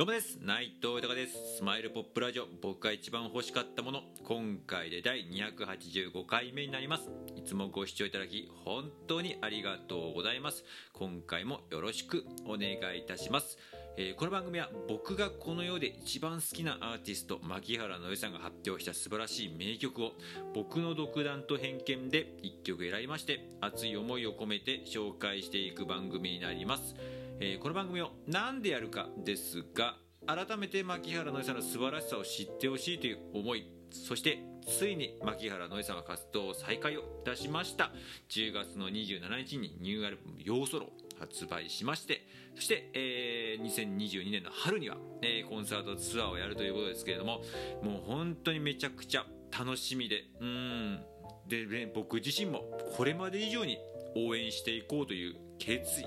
どうもです。内藤豊です。スマイルポップラジオ。僕が一番欲しかったもの。今回で第285回目になります。いつもご視聴いただき本当にありがとうございます。今回もよろしくお願いいたします。えー、この番組は僕がこの世で一番好きなアーティスト牧原のりさんが発表した素晴らしい名曲を僕の独断と偏見で1曲選びまして熱い思いを込めて紹介していく番組になります。えー、この番組を何でやるかですが改めて牧原のりさんの素晴らしさを知ってほしいという思いそしてついに牧原のりさんは活動再開をいたしました。10月の27日にニューアルバム「ヨーソロ」発売しましてそして、えー、2022年の春には、えー、コンサートツアーをやるということですけれどももう本当にめちゃくちゃ楽しみでうん。で、ね、僕自身もこれまで以上に応援していこうという決意。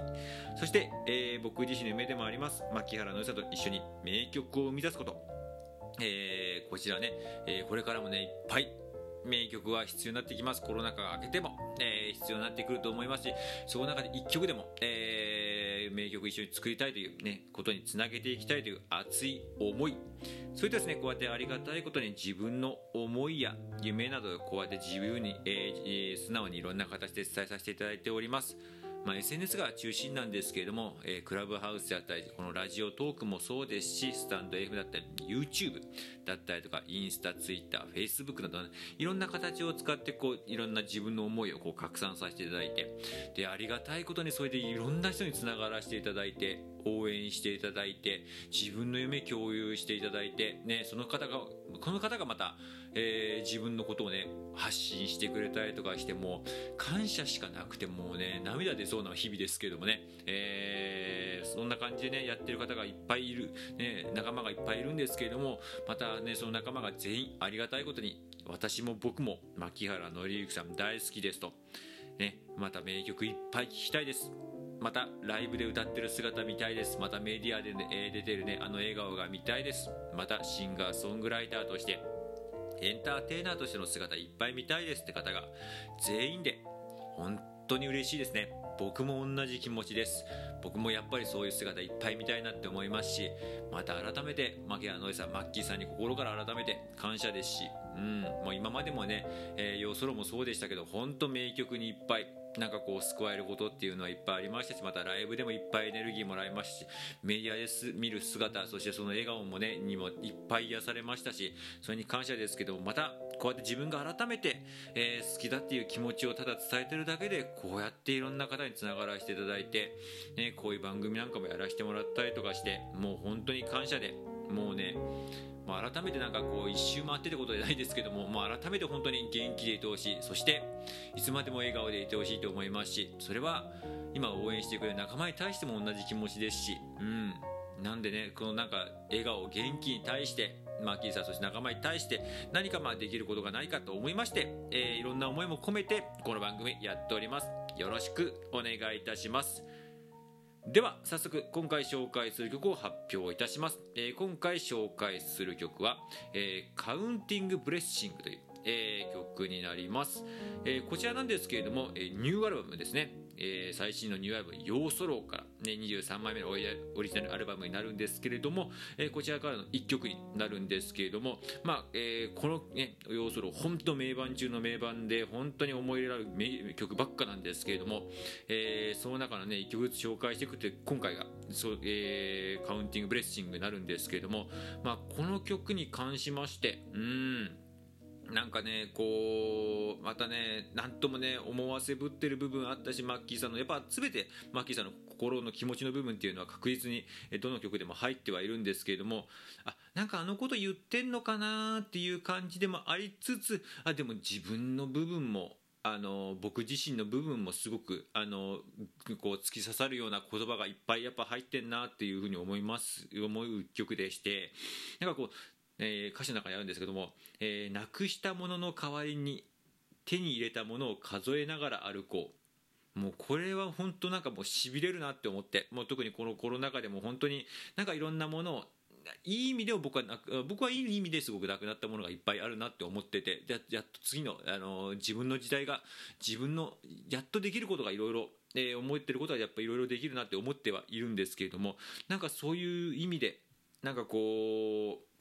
そして、えー、僕自身の夢でもあります。牧原の良さと一緒に名曲を生み出すこと、えー、こちらね、えー、これからもねいっぱい名曲は必要になってきます。コロナ禍が明けても、えー、必要になってくると思いますしその中で1曲でも、えー、名曲一緒に作りたいという、ね、ことにつなげていきたいという熱い思い。それとですねこうやってありがたいことに自分の思いや夢などをこうやって自由に、えー、素直にいろんな形で伝えさせていただいております。まあ、SNS が中心なんですけれども、えー、クラブハウスだったりこのラジオトークもそうですしスタンド F だったり YouTube だったりとかインスタ、ツイッター、フェイスブックなど、ね、いろんな形を使ってこういろんな自分の思いをこう拡散させていただいてでありがたいことにそれでいろんな人につながらせていただいて応援していただいて自分の夢共有していただいて、ね、その方がこの方がまた、えー、自分のことをね発信してくれたりとかしても感謝しかなくてもうね涙出そうな日々ですけどもね、えー、そんな感じでねやってる方がいっぱいいる、ね、仲間がいっぱいいるんですけれどもまたねその仲間が全員ありがたいことに私も僕も牧原紀之さん大好きですと、ね、また名曲いっぱい聴きたいです。またライブで歌ってる姿見たいです。またメディアで、ね、出てるねあの笑顔が見たいです。またシンガーソングライターとしてエンターテイナーとしての姿いっぱい見たいですって方が全員で本当に嬉しいですね。僕も同じ気持ちです。僕もやっぱりそういう姿いっぱい見たいなって思いますしまた改めて牧原のりさんマッキーさんに心から改めて感謝ですし、うん、もう今までもね、えー、ヨーソロもそうでしたけど本当名曲にいっぱいなんかこう救われることっていうのはいっぱいありましたしまたライブでもいっぱいエネルギーもらいましたしメディアで見る姿そしてその笑顔もねにもいっぱい癒されましたしそれに感謝ですけどまたこうやって自分が改めて、えー、好きだっていう気持ちをただ伝えてるだけでこうやっていろんな方につながらせていただいて、ね、こういう番組なんかもやらせてもらったりとかしてもう本当に感謝でもうねまあ、改めてなんかこう一周回ってってことじゃないですけども、まあ、改めて本当に元気でいてほしい。そしていつまでも笑顔でいてほしいと思いますしそれは今応援してくれる仲間に対しても同じ気持ちですし、うん、なんでねこのなんか笑顔元気に対してマーキーさんそして仲間に対して何かまあできることがないかと思いまして、えー、いろんな思いも込めてこの番組やっております。よろしくお願いいたします。では早速今回紹介する曲を発表いたします、えー、今回紹介する曲は、えー、カウンティングブレッシングという、えー、曲になります、えこちらなんですけれども、えニューアルバムですね。えー、最新のニューアルバム「ヨーソロー」から、ね、23枚目のオリジナルアルバムになるんですけれども、えー、こちらからの1曲になるんですけれども、まあえー、この、ね、ヨーソロー本当名盤中の名盤で本当に思い入れられる名曲ばっかなんですけれども、えー、その中の、ね、1曲ずつ紹介していくという今回がそう、えー、 counting blessing になるんですけれども、まあ、この曲に関しましてうん。なんかね、こう、またね、なんともね、思わせぶってる部分あったし、マッキーさんの、やっぱ全てマッキーさんの心の気持ちの部分っていうのは確実にどの曲でも入ってはいるんですけれども、あ、なんかあのこと言ってんのかなっていう感じでもありつつ、あ、でも自分の部分も、あの僕自身の部分もすごくあのこう突き刺さるような言葉がいっぱいやっぱ入ってんなっていうふうに思います思う曲でしてなんかこうえー、歌詞の中にあるんですけども、えー、なくしたものの代わりに手に入れたものを数えながら歩こう。もうこれは本当なんかもうしびれるなって思って。もう特にこのコロナ禍でも本当になんかいろんなものをいい意味で僕は僕はいい意味ですごくなくなったものがいっぱいあるなって思っててややっと次の、あの自分の時代が自分のやっとできることがいろいろ思ってることはやっぱいろいろできるなって思ってはいるんですけれどもなんかそういう意味でなんかこう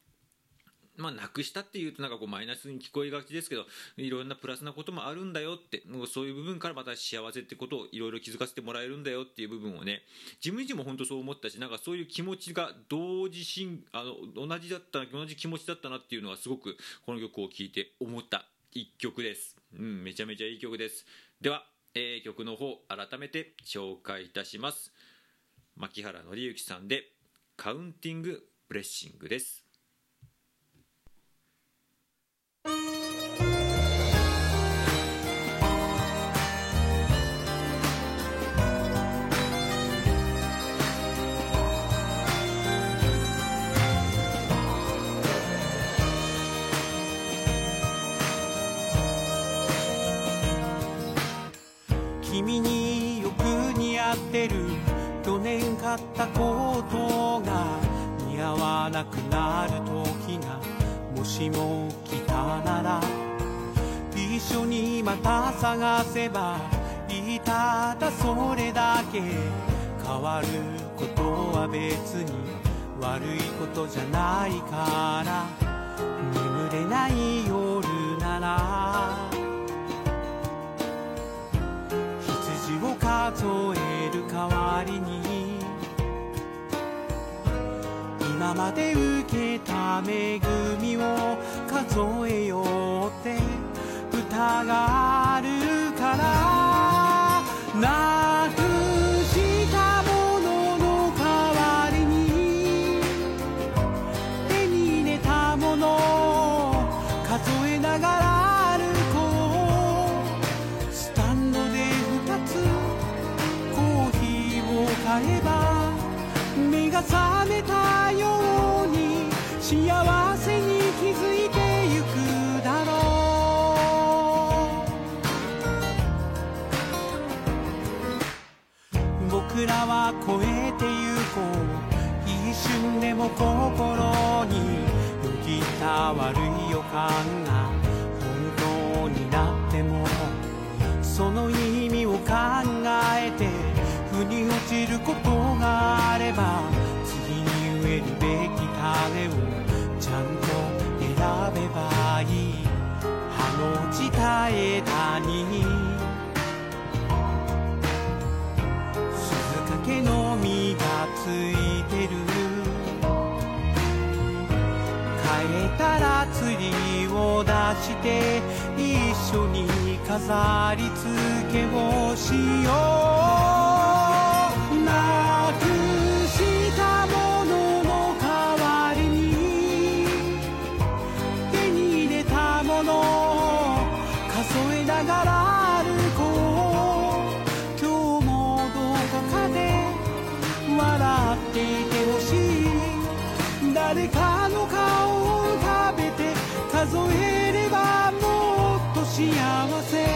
まあ、なくしたっていうとなんかこうマイナスに聞こえがちですけどいろんなプラスなこともあるんだよってもうそういう部分からまた幸せってことをいろいろ気づかせてもらえるんだよっていう部分をね自分自身も本当そう思ったしなんかそういう気持ちが同時進あの同じだった同じ気持ちだったなっていうのはすごくこの曲を聴いて思った一曲です、うん、めちゃめちゃいい曲です。では、えー、曲の方改めて紹介いたします。牧原紀之さんで「カウンティング・ブレッシング」です。君によく似合ってる去年買ったコートが似合わなくなる時がもしも来たなら一緒にまた探せばいいただそれだけ変わることは別に悪いことじゃないから眠れない夜なら。数える代わりに今まで受けた恵みを数えよう超えてゆこう一瞬でも心によぎった悪い予感が本当になってもその意味を考えて腑に落ちることがあれば次に植えるべき種をちゃんと選べばいい。葉の落ちた枝にて一緒に飾り付けをしようなくしたものの代わりに手に入れたものを数えながら歩こう。今日もどこかで笑っていてほしい。誰かの顔を浮かべて数えせ